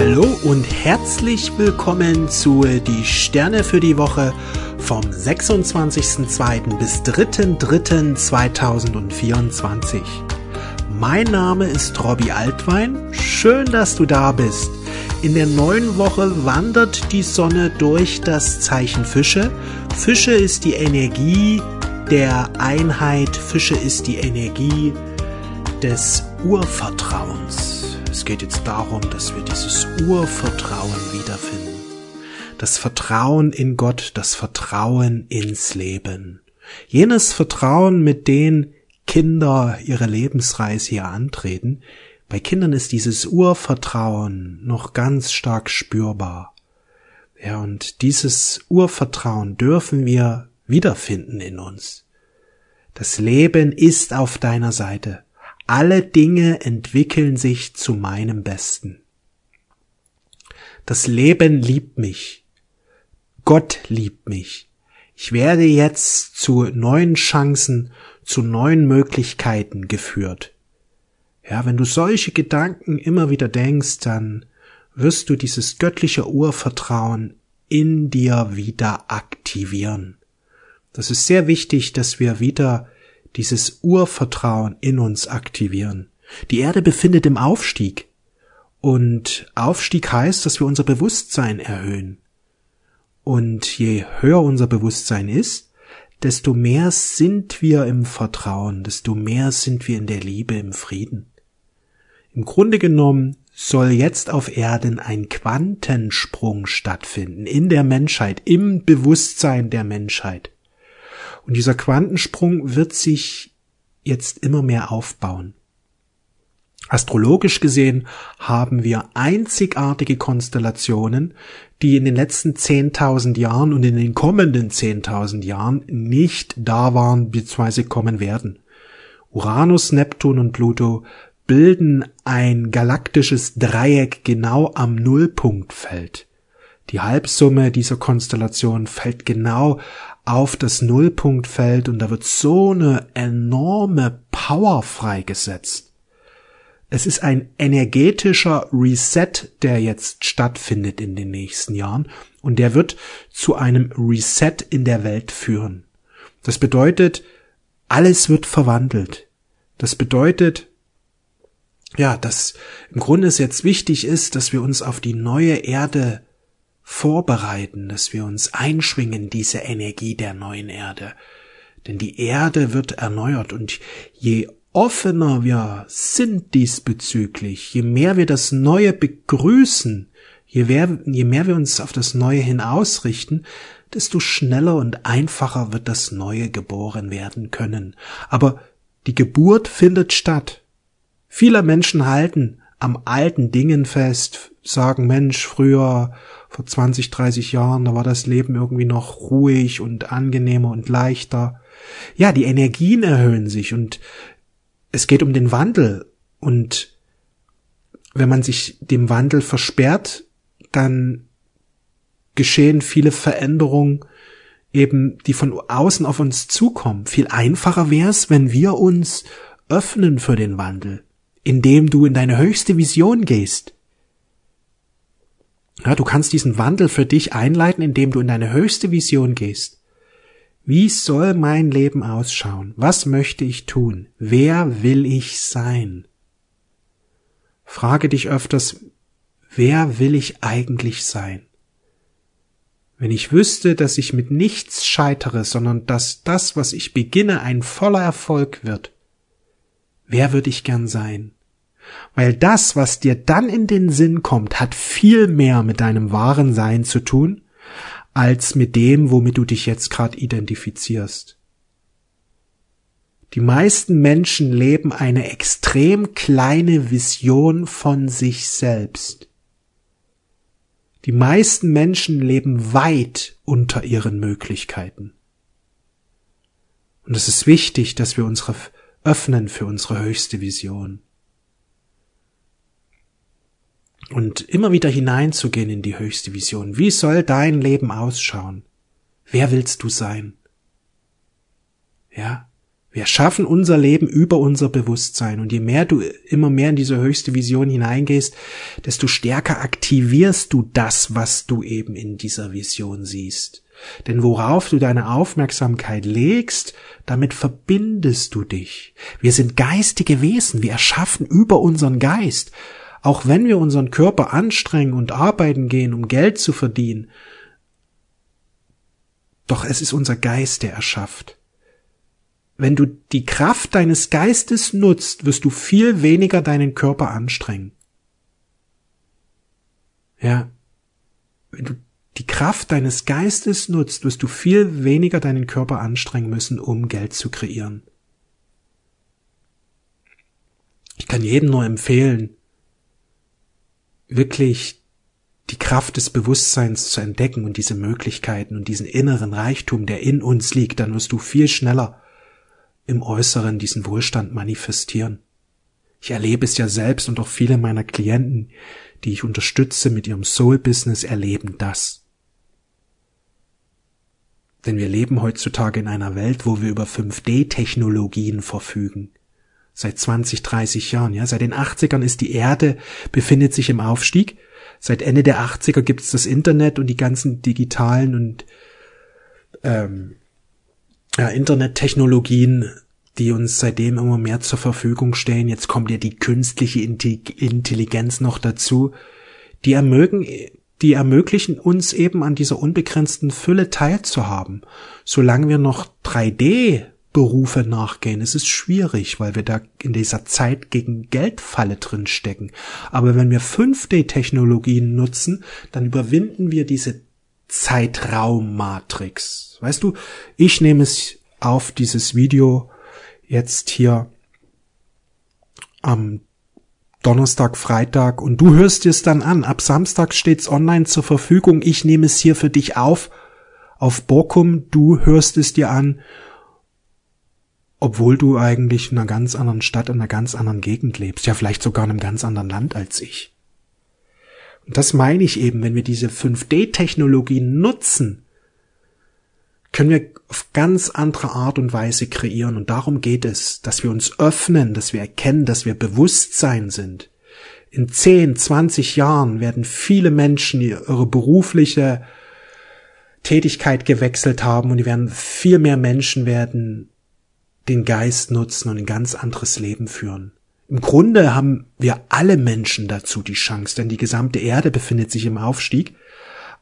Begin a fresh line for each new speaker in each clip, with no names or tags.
Hallo und herzlich willkommen zu Die Sterne für die Woche vom 26.02. bis 3.03.2024. Mein Name ist Robbie Altwein. Schön, dass du da bist. In der neuen Woche wandert die Sonne durch das Zeichen Fische. Fische ist die Energie der Einheit. Fische ist die Energie des Urvertrauens. Es geht jetzt darum, dass wir dieses Urvertrauen wiederfinden. Das Vertrauen in Gott, das Vertrauen ins Leben. Jenes Vertrauen, mit dem Kinder ihre Lebensreise hier antreten. Bei Kindern ist dieses Urvertrauen noch ganz stark spürbar. Ja, und dieses Urvertrauen dürfen wir wiederfinden in uns. Das Leben ist auf deiner Seite alle Dinge entwickeln sich zu meinem Besten. Das Leben liebt mich. Gott liebt mich. Ich werde jetzt zu neuen Chancen, zu neuen Möglichkeiten geführt. Ja, wenn du solche Gedanken immer wieder denkst, dann wirst du dieses göttliche Urvertrauen in dir wieder aktivieren. Das ist sehr wichtig, dass wir wieder dieses Urvertrauen in uns aktivieren. Die Erde befindet im Aufstieg. Und Aufstieg heißt, dass wir unser Bewusstsein erhöhen. Und je höher unser Bewusstsein ist, desto mehr sind wir im Vertrauen, desto mehr sind wir in der Liebe, im Frieden. Im Grunde genommen soll jetzt auf Erden ein Quantensprung stattfinden in der Menschheit, im Bewusstsein der Menschheit. Und dieser Quantensprung wird sich jetzt immer mehr aufbauen. Astrologisch gesehen haben wir einzigartige Konstellationen, die in den letzten 10.000 Jahren und in den kommenden 10.000 Jahren nicht da waren bzw. kommen werden. Uranus, Neptun und Pluto bilden ein galaktisches Dreieck genau am Nullpunktfeld. Die Halbsumme dieser Konstellation fällt genau auf das Nullpunktfeld und da wird so eine enorme Power freigesetzt. Es ist ein energetischer Reset, der jetzt stattfindet in den nächsten Jahren und der wird zu einem Reset in der Welt führen. Das bedeutet, alles wird verwandelt. Das bedeutet, ja, dass im Grunde es jetzt wichtig ist, dass wir uns auf die neue Erde vorbereiten, dass wir uns einschwingen, diese Energie der neuen Erde. Denn die Erde wird erneuert und je offener wir sind diesbezüglich, je mehr wir das Neue begrüßen, je mehr, je mehr wir uns auf das Neue hin ausrichten, desto schneller und einfacher wird das Neue geboren werden können. Aber die Geburt findet statt. Viele Menschen halten am alten Dingen fest, sagen, Mensch, früher vor 20, 30 Jahren, da war das Leben irgendwie noch ruhig und angenehmer und leichter. Ja, die Energien erhöhen sich und es geht um den Wandel und wenn man sich dem Wandel versperrt, dann geschehen viele Veränderungen eben, die von außen auf uns zukommen. Viel einfacher wäre es, wenn wir uns öffnen für den Wandel, indem du in deine höchste Vision gehst, ja, du kannst diesen Wandel für dich einleiten, indem du in deine höchste Vision gehst. Wie soll mein Leben ausschauen? Was möchte ich tun? Wer will ich sein? Frage dich öfters, wer will ich eigentlich sein? Wenn ich wüsste, dass ich mit nichts scheitere, sondern dass das, was ich beginne, ein voller Erfolg wird, wer würde ich gern sein? Weil das, was dir dann in den Sinn kommt, hat viel mehr mit deinem wahren Sein zu tun, als mit dem, womit du dich jetzt gerade identifizierst. Die meisten Menschen leben eine extrem kleine Vision von sich selbst. Die meisten Menschen leben weit unter ihren Möglichkeiten. Und es ist wichtig, dass wir unsere öffnen für unsere höchste Vision und immer wieder hineinzugehen in die höchste Vision. Wie soll dein Leben ausschauen? Wer willst du sein? Ja? Wir schaffen unser Leben über unser Bewusstsein. Und je mehr du immer mehr in diese höchste Vision hineingehst, desto stärker aktivierst du das, was du eben in dieser Vision siehst. Denn worauf du deine Aufmerksamkeit legst, damit verbindest du dich. Wir sind geistige Wesen, wir erschaffen über unseren Geist. Auch wenn wir unseren Körper anstrengen und arbeiten gehen, um Geld zu verdienen, doch es ist unser Geist, der erschafft wenn du die Kraft deines Geistes nutzt, wirst du viel weniger deinen Körper anstrengen. Ja. Wenn du die Kraft deines Geistes nutzt, wirst du viel weniger deinen Körper anstrengen müssen, um Geld zu kreieren. Ich kann jedem nur empfehlen, wirklich die Kraft des Bewusstseins zu entdecken und diese Möglichkeiten und diesen inneren Reichtum, der in uns liegt, dann wirst du viel schneller im Äußeren diesen Wohlstand manifestieren. Ich erlebe es ja selbst und auch viele meiner Klienten, die ich unterstütze mit ihrem Soul-Business, erleben das. Denn wir leben heutzutage in einer Welt, wo wir über 5D-Technologien verfügen. Seit 20, 30 Jahren, ja. Seit den 80ern ist die Erde, befindet sich im Aufstieg. Seit Ende der 80er gibt es das Internet und die ganzen digitalen und ähm, ja, Internettechnologien, die uns seitdem immer mehr zur Verfügung stehen. Jetzt kommt ja die künstliche Intelligenz noch dazu. Die ermögen, die ermöglichen uns eben an dieser unbegrenzten Fülle teilzuhaben. Solange wir noch 3D Berufe nachgehen. Es ist schwierig, weil wir da in dieser Zeit gegen Geldfalle drin stecken. Aber wenn wir 5D-Technologien nutzen, dann überwinden wir diese Zeitraummatrix. Weißt du, ich nehme es auf dieses Video jetzt hier am Donnerstag, Freitag und du hörst es dann an. Ab Samstag steht's online zur Verfügung. Ich nehme es hier für dich auf auf Borkum. Du hörst es dir an, obwohl du eigentlich in einer ganz anderen Stadt, in einer ganz anderen Gegend lebst. Ja, vielleicht sogar in einem ganz anderen Land als ich. Und das meine ich eben, wenn wir diese 5D-Technologie nutzen, können wir auf ganz andere Art und Weise kreieren. Und darum geht es, dass wir uns öffnen, dass wir erkennen, dass wir Bewusstsein sind. In 10, 20 Jahren werden viele Menschen ihre berufliche Tätigkeit gewechselt haben und die werden viel mehr Menschen werden den Geist nutzen und ein ganz anderes Leben führen. Im Grunde haben wir alle Menschen dazu die Chance, denn die gesamte Erde befindet sich im Aufstieg.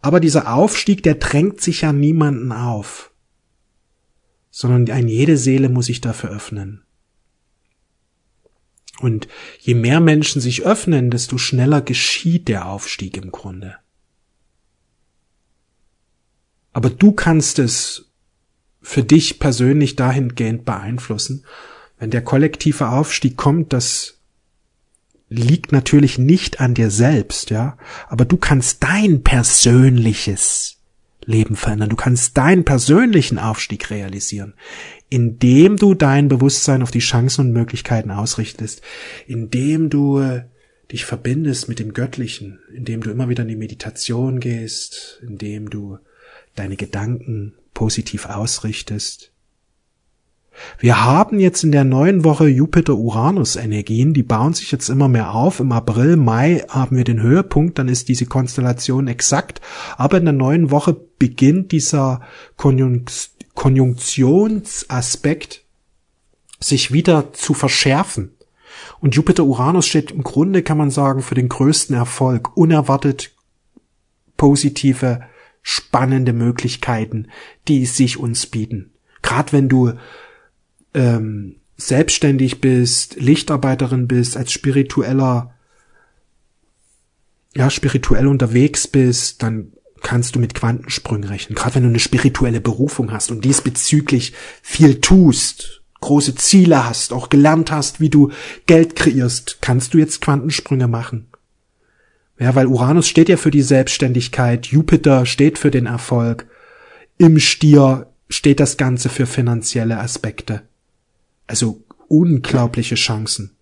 Aber dieser Aufstieg, der drängt sich ja niemanden auf, sondern ein jede Seele muss sich dafür öffnen. Und je mehr Menschen sich öffnen, desto schneller geschieht der Aufstieg im Grunde. Aber du kannst es für dich persönlich dahingehend beeinflussen, wenn der kollektive Aufstieg kommt, das liegt natürlich nicht an dir selbst, ja, aber du kannst dein persönliches Leben verändern. Du kannst deinen persönlichen Aufstieg realisieren, indem du dein Bewusstsein auf die Chancen und Möglichkeiten ausrichtest, indem du äh, dich verbindest mit dem Göttlichen, indem du immer wieder in die Meditation gehst, indem du deine Gedanken positiv ausrichtest, wir haben jetzt in der neuen Woche Jupiter-Uranus-Energien, die bauen sich jetzt immer mehr auf. Im April, Mai haben wir den Höhepunkt, dann ist diese Konstellation exakt. Aber in der neuen Woche beginnt dieser Konjunkt Konjunktionsaspekt sich wieder zu verschärfen. Und Jupiter-Uranus steht im Grunde, kann man sagen, für den größten Erfolg. Unerwartet positive, spannende Möglichkeiten, die sich uns bieten. Gerade wenn du ähm, selbstständig bist, Lichtarbeiterin bist, als spiritueller, ja, spirituell unterwegs bist, dann kannst du mit Quantensprüngen rechnen. Gerade wenn du eine spirituelle Berufung hast und diesbezüglich viel tust, große Ziele hast, auch gelernt hast, wie du Geld kreierst, kannst du jetzt Quantensprünge machen. Ja, weil Uranus steht ja für die Selbstständigkeit, Jupiter steht für den Erfolg, im Stier steht das Ganze für finanzielle Aspekte. Also unglaubliche Chancen.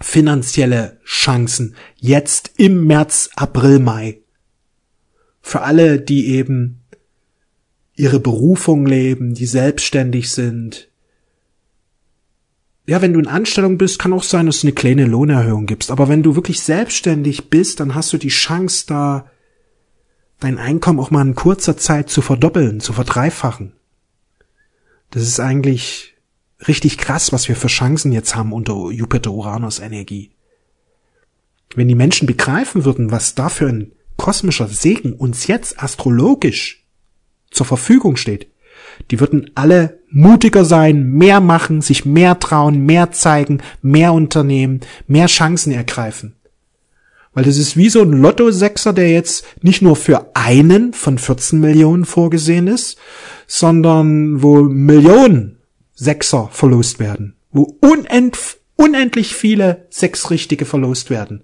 Finanzielle Chancen. Jetzt im März, April, Mai. Für alle, die eben ihre Berufung leben, die selbstständig sind, ja, wenn du in Anstellung bist, kann auch sein, dass du eine kleine Lohnerhöhung gibst. Aber wenn du wirklich selbstständig bist, dann hast du die Chance, da dein Einkommen auch mal in kurzer Zeit zu verdoppeln, zu verdreifachen. Das ist eigentlich richtig krass, was wir für Chancen jetzt haben unter Jupiter-Uranus-Energie. Wenn die Menschen begreifen würden, was da für ein kosmischer Segen uns jetzt astrologisch zur Verfügung steht, die würden alle mutiger sein, mehr machen, sich mehr trauen, mehr zeigen, mehr unternehmen, mehr Chancen ergreifen. Weil das ist wie so ein Lotto-Sechser, der jetzt nicht nur für einen von 14 Millionen vorgesehen ist, sondern wo Millionen Sechser verlost werden. Wo unend, unendlich viele Sechsrichtige verlost werden.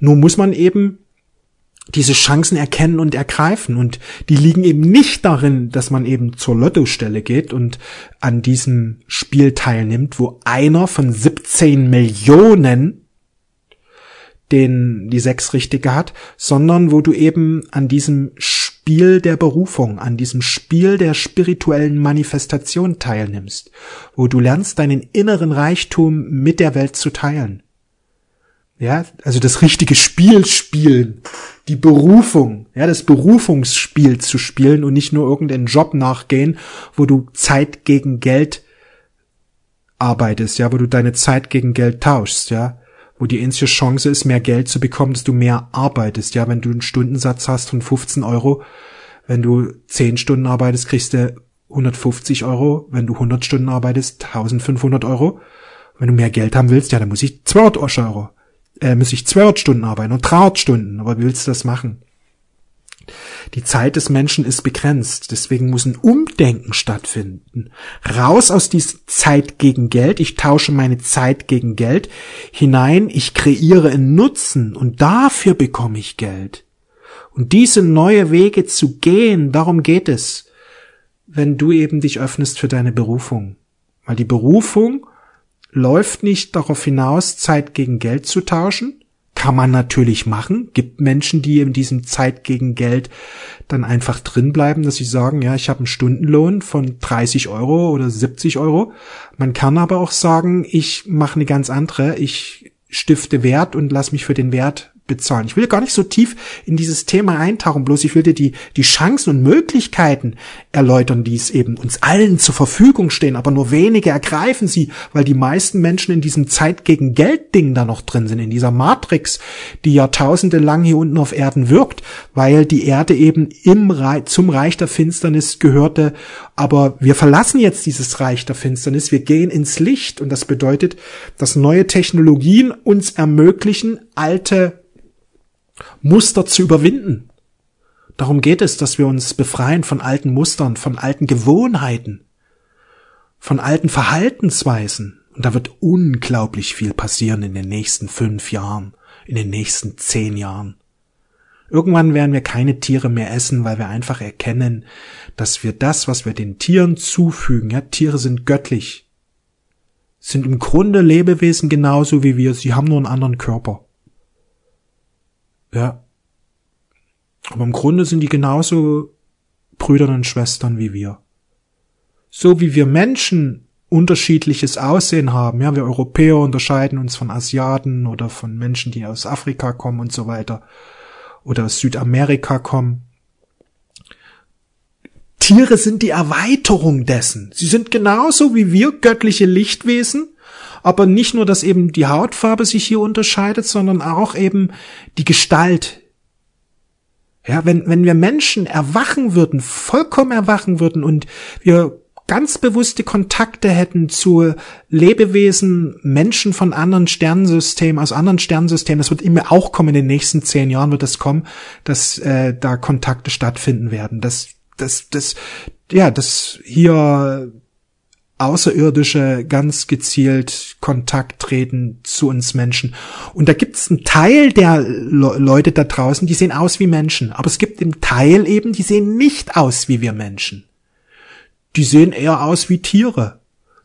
Nur muss man eben diese Chancen erkennen und ergreifen. Und die liegen eben nicht darin, dass man eben zur Lottostelle geht und an diesem Spiel teilnimmt, wo einer von 17 Millionen den die sechs richtige hat, sondern wo du eben an diesem Spiel der Berufung, an diesem Spiel der spirituellen Manifestation teilnimmst, wo du lernst, deinen inneren Reichtum mit der Welt zu teilen. Ja, also das richtige Spiel spielen, die Berufung, ja, das Berufungsspiel zu spielen und nicht nur irgendeinen Job nachgehen, wo du Zeit gegen Geld arbeitest, ja, wo du deine Zeit gegen Geld tauschst, ja, wo die einzige Chance ist, mehr Geld zu bekommen, dass du mehr arbeitest, ja, wenn du einen Stundensatz hast von 15 Euro, wenn du 10 Stunden arbeitest, kriegst du 150 Euro, wenn du 100 Stunden arbeitest, 1500 Euro, wenn du mehr Geld haben willst, ja, dann muss ich 200 Euro äh, muss ich 200 Stunden arbeiten und 300 Stunden. Aber wie willst du das machen? Die Zeit des Menschen ist begrenzt. Deswegen muss ein Umdenken stattfinden. Raus aus dieser Zeit gegen Geld. Ich tausche meine Zeit gegen Geld hinein. Ich kreiere einen Nutzen und dafür bekomme ich Geld. Und diese neue Wege zu gehen, darum geht es, wenn du eben dich öffnest für deine Berufung. Weil die Berufung läuft nicht darauf hinaus, Zeit gegen Geld zu tauschen. Kann man natürlich machen. Gibt Menschen, die in diesem Zeit gegen Geld dann einfach drin bleiben, dass sie sagen, ja, ich habe einen Stundenlohn von 30 Euro oder 70 Euro. Man kann aber auch sagen, ich mache eine ganz andere. Ich stifte Wert und lass mich für den Wert bezahlen. Ich will gar nicht so tief in dieses Thema eintauchen, bloß ich will dir die, die Chancen und Möglichkeiten erläutern, die es eben uns allen zur Verfügung stehen, aber nur wenige ergreifen sie, weil die meisten Menschen in diesem Zeit gegen Geld Ding da noch drin sind, in dieser Matrix, die Jahrtausende lang hier unten auf Erden wirkt, weil die Erde eben im Reich, zum Reich der Finsternis gehörte, aber wir verlassen jetzt dieses Reich der Finsternis, wir gehen ins Licht. Und das bedeutet, dass neue Technologien uns ermöglichen, alte Muster zu überwinden. Darum geht es, dass wir uns befreien von alten Mustern, von alten Gewohnheiten, von alten Verhaltensweisen. Und da wird unglaublich viel passieren in den nächsten fünf Jahren, in den nächsten zehn Jahren. Irgendwann werden wir keine Tiere mehr essen, weil wir einfach erkennen, dass wir das, was wir den Tieren zufügen, ja, Tiere sind göttlich, sind im Grunde Lebewesen genauso wie wir, sie haben nur einen anderen Körper. Ja. Aber im Grunde sind die genauso Brüder und Schwestern wie wir. So wie wir Menschen unterschiedliches Aussehen haben, ja, wir Europäer unterscheiden uns von Asiaten oder von Menschen, die aus Afrika kommen und so weiter oder aus Südamerika kommen. Tiere sind die Erweiterung dessen. Sie sind genauso wie wir göttliche Lichtwesen, aber nicht nur, dass eben die Hautfarbe sich hier unterscheidet, sondern auch eben die Gestalt. Ja, wenn, wenn wir Menschen erwachen würden, vollkommen erwachen würden und wir ganz bewusste Kontakte hätten zu Lebewesen, Menschen von anderen Sternensystemen, aus anderen Sternensystemen, das wird immer auch kommen in den nächsten zehn Jahren wird das kommen, dass äh, da Kontakte stattfinden werden, dass das, das, ja, dass hier Außerirdische ganz gezielt Kontakt treten zu uns Menschen. Und da gibt es einen Teil der Le Leute da draußen, die sehen aus wie Menschen. Aber es gibt einen Teil eben, die sehen nicht aus wie wir Menschen. Die sehen eher aus wie Tiere.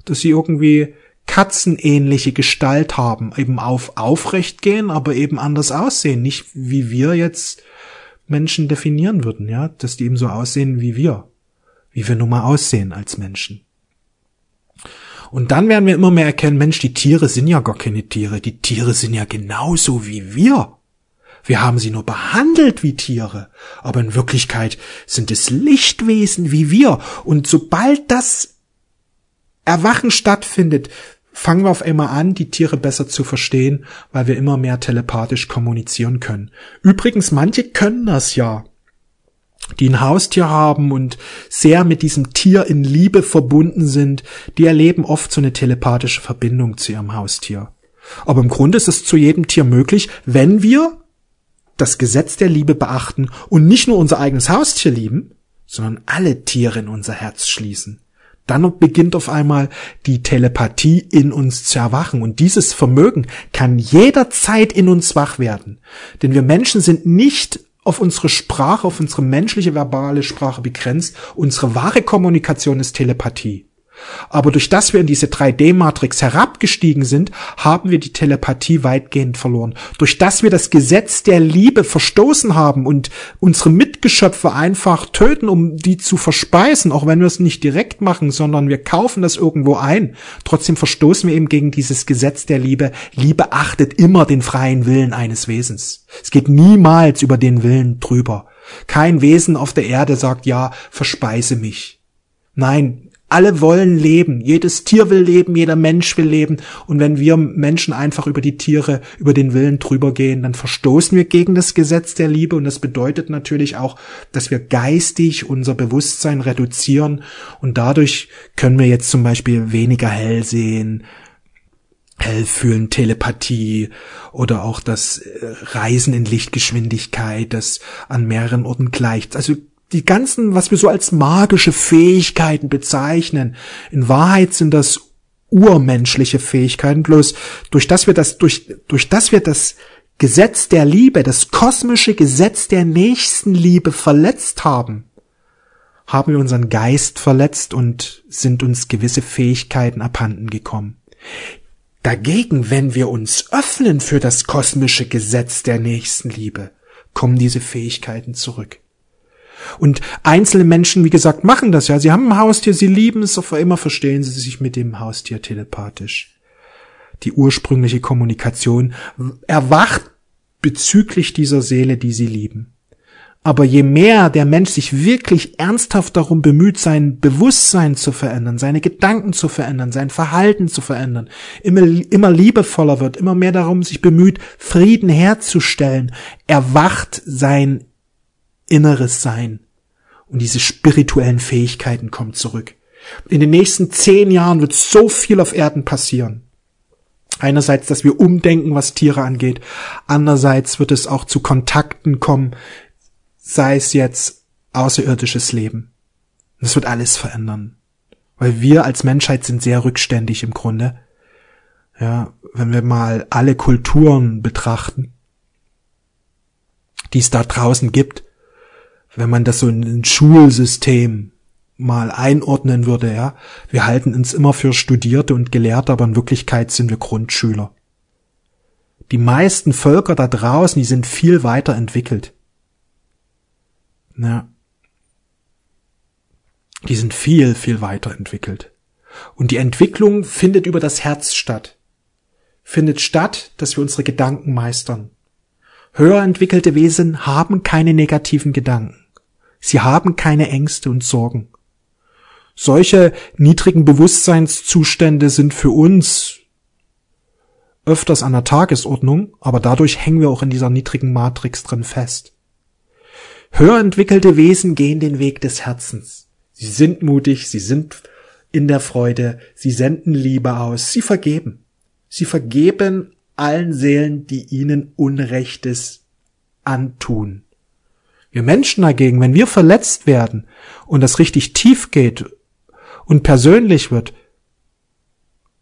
Dass sie irgendwie katzenähnliche Gestalt haben, eben auf aufrecht gehen, aber eben anders aussehen. Nicht wie wir jetzt Menschen definieren würden, ja, dass die eben so aussehen wie wir. Wie wir nun mal aussehen als Menschen. Und dann werden wir immer mehr erkennen, Mensch, die Tiere sind ja gar keine Tiere, die Tiere sind ja genauso wie wir. Wir haben sie nur behandelt wie Tiere, aber in Wirklichkeit sind es Lichtwesen wie wir. Und sobald das Erwachen stattfindet, fangen wir auf einmal an, die Tiere besser zu verstehen, weil wir immer mehr telepathisch kommunizieren können. Übrigens, manche können das ja die ein Haustier haben und sehr mit diesem Tier in Liebe verbunden sind, die erleben oft so eine telepathische Verbindung zu ihrem Haustier. Aber im Grunde ist es zu jedem Tier möglich, wenn wir das Gesetz der Liebe beachten und nicht nur unser eigenes Haustier lieben, sondern alle Tiere in unser Herz schließen. Dann beginnt auf einmal die Telepathie in uns zu erwachen. Und dieses Vermögen kann jederzeit in uns wach werden. Denn wir Menschen sind nicht auf unsere Sprache, auf unsere menschliche verbale Sprache begrenzt. Unsere wahre Kommunikation ist Telepathie. Aber durch das wir in diese 3D-Matrix herabgestiegen sind, haben wir die Telepathie weitgehend verloren. Durch das wir das Gesetz der Liebe verstoßen haben und unsere Mitgeschöpfe einfach töten, um die zu verspeisen, auch wenn wir es nicht direkt machen, sondern wir kaufen das irgendwo ein. Trotzdem verstoßen wir eben gegen dieses Gesetz der Liebe. Liebe achtet immer den freien Willen eines Wesens. Es geht niemals über den Willen drüber. Kein Wesen auf der Erde sagt, ja, verspeise mich. Nein, alle wollen leben. Jedes Tier will leben, jeder Mensch will leben. Und wenn wir Menschen einfach über die Tiere, über den Willen drüber gehen, dann verstoßen wir gegen das Gesetz der Liebe. Und das bedeutet natürlich auch, dass wir geistig unser Bewusstsein reduzieren. Und dadurch können wir jetzt zum Beispiel weniger hell sehen, hell fühlen, Telepathie oder auch das äh, Reisen in Lichtgeschwindigkeit, das an mehreren Orten gleicht. Also die ganzen, was wir so als magische Fähigkeiten bezeichnen, in Wahrheit sind das urmenschliche Fähigkeiten, bloß durch das wir das, durch, durch das wir das Gesetz der Liebe, das kosmische Gesetz der Nächstenliebe verletzt haben, haben wir unseren Geist verletzt und sind uns gewisse Fähigkeiten abhanden gekommen. Dagegen, wenn wir uns öffnen für das kosmische Gesetz der Nächstenliebe, kommen diese Fähigkeiten zurück. Und einzelne Menschen, wie gesagt, machen das ja. Sie haben ein Haustier, sie lieben es, auf immer verstehen sie sich mit dem Haustier telepathisch. Die ursprüngliche Kommunikation erwacht bezüglich dieser Seele, die sie lieben. Aber je mehr der Mensch sich wirklich ernsthaft darum bemüht, sein Bewusstsein zu verändern, seine Gedanken zu verändern, sein Verhalten zu verändern, immer, immer liebevoller wird, immer mehr darum sich bemüht, Frieden herzustellen, erwacht sein inneres Sein. Und diese spirituellen Fähigkeiten kommen zurück. In den nächsten zehn Jahren wird so viel auf Erden passieren. Einerseits, dass wir umdenken, was Tiere angeht. Andererseits wird es auch zu Kontakten kommen, sei es jetzt außerirdisches Leben. Das wird alles verändern. Weil wir als Menschheit sind sehr rückständig im Grunde. Ja, wenn wir mal alle Kulturen betrachten, die es da draußen gibt, wenn man das so in ein Schulsystem mal einordnen würde, ja. Wir halten uns immer für Studierte und Gelehrte, aber in Wirklichkeit sind wir Grundschüler. Die meisten Völker da draußen, die sind viel weiter entwickelt. Ja. Die sind viel, viel weiter entwickelt. Und die Entwicklung findet über das Herz statt. Findet statt, dass wir unsere Gedanken meistern. Höher entwickelte Wesen haben keine negativen Gedanken. Sie haben keine Ängste und Sorgen. Solche niedrigen Bewusstseinszustände sind für uns öfters an der Tagesordnung, aber dadurch hängen wir auch in dieser niedrigen Matrix drin fest. Höher entwickelte Wesen gehen den Weg des Herzens. Sie sind mutig, sie sind in der Freude, sie senden Liebe aus, sie vergeben. Sie vergeben allen Seelen, die ihnen Unrechtes antun. Wir Menschen dagegen, wenn wir verletzt werden und das richtig tief geht und persönlich wird,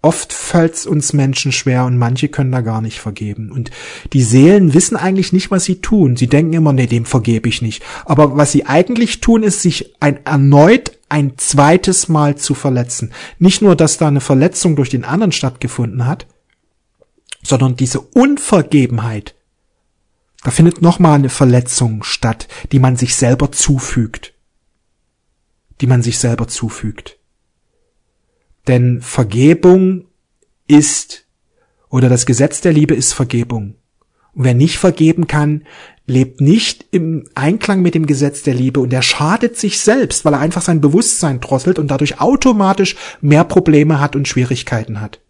oft fällt uns Menschen schwer und manche können da gar nicht vergeben. Und die Seelen wissen eigentlich nicht, was sie tun. Sie denken immer, nee, dem vergebe ich nicht. Aber was sie eigentlich tun, ist, sich ein, erneut ein zweites Mal zu verletzen. Nicht nur, dass da eine Verletzung durch den anderen stattgefunden hat, sondern diese Unvergebenheit da findet nochmal eine Verletzung statt, die man sich selber zufügt. Die man sich selber zufügt. Denn Vergebung ist, oder das Gesetz der Liebe ist Vergebung. Und wer nicht vergeben kann, lebt nicht im Einklang mit dem Gesetz der Liebe und er schadet sich selbst, weil er einfach sein Bewusstsein drosselt und dadurch automatisch mehr Probleme hat und Schwierigkeiten hat.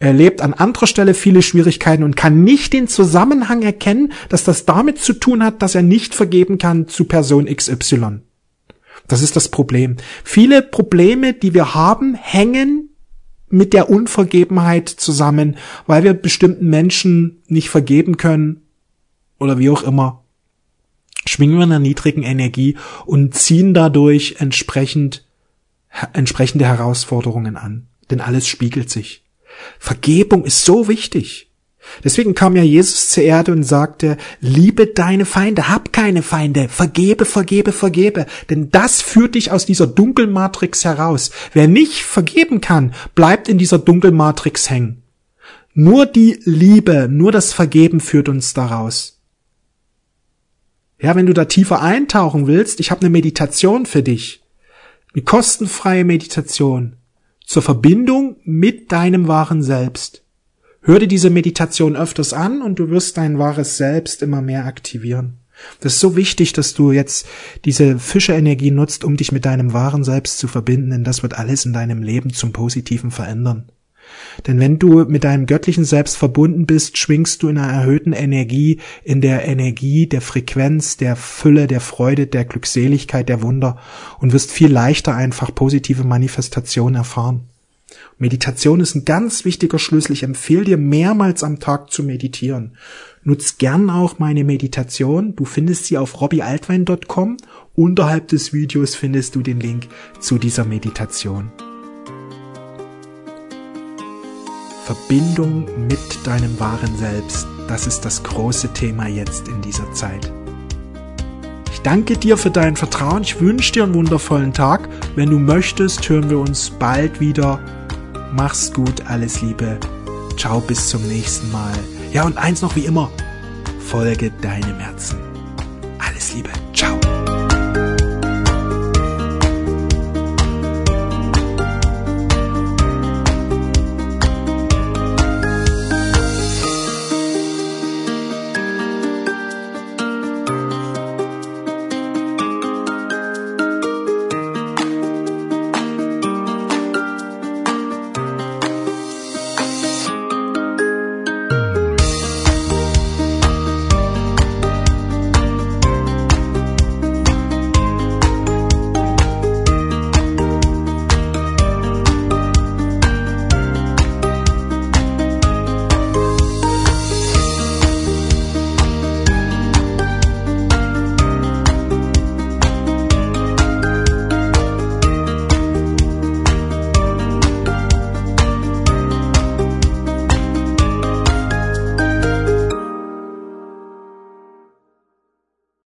Er lebt an anderer Stelle viele Schwierigkeiten und kann nicht den Zusammenhang erkennen, dass das damit zu tun hat, dass er nicht vergeben kann zu Person XY. Das ist das Problem. Viele Probleme, die wir haben, hängen mit der Unvergebenheit zusammen, weil wir bestimmten Menschen nicht vergeben können oder wie auch immer. Schwingen wir in einer niedrigen Energie und ziehen dadurch entsprechend entsprechende Herausforderungen an. Denn alles spiegelt sich. Vergebung ist so wichtig. Deswegen kam ja Jesus zur Erde und sagte, liebe deine Feinde, hab keine Feinde, vergebe, vergebe, vergebe, denn das führt dich aus dieser Dunkelmatrix heraus. Wer nicht vergeben kann, bleibt in dieser Dunkelmatrix hängen. Nur die Liebe, nur das Vergeben führt uns daraus. Ja, wenn du da tiefer eintauchen willst, ich habe eine Meditation für dich. Eine kostenfreie Meditation zur Verbindung mit deinem wahren Selbst. Hör dir diese Meditation öfters an und du wirst dein wahres Selbst immer mehr aktivieren. Das ist so wichtig, dass du jetzt diese Fischerenergie nutzt, um dich mit deinem wahren Selbst zu verbinden, denn das wird alles in deinem Leben zum Positiven verändern. Denn wenn du mit deinem göttlichen Selbst verbunden bist, schwingst du in einer erhöhten Energie, in der Energie der Frequenz, der Fülle, der Freude, der Glückseligkeit, der Wunder und wirst viel leichter einfach positive Manifestationen erfahren. Meditation ist ein ganz wichtiger Schlüssel. Ich empfehle dir mehrmals am Tag zu meditieren. Nutz gern auch meine Meditation. Du findest sie auf robbyaltwein.com. Unterhalb des Videos findest du den Link zu dieser Meditation. Verbindung mit deinem wahren Selbst, das ist das große Thema jetzt in dieser Zeit. Ich danke dir für dein Vertrauen. Ich wünsche dir einen wundervollen Tag. Wenn du möchtest, hören wir uns bald wieder. Mach's gut, alles Liebe. Ciao, bis zum nächsten Mal. Ja, und eins noch wie immer. Folge deinem Herzen. Alles Liebe.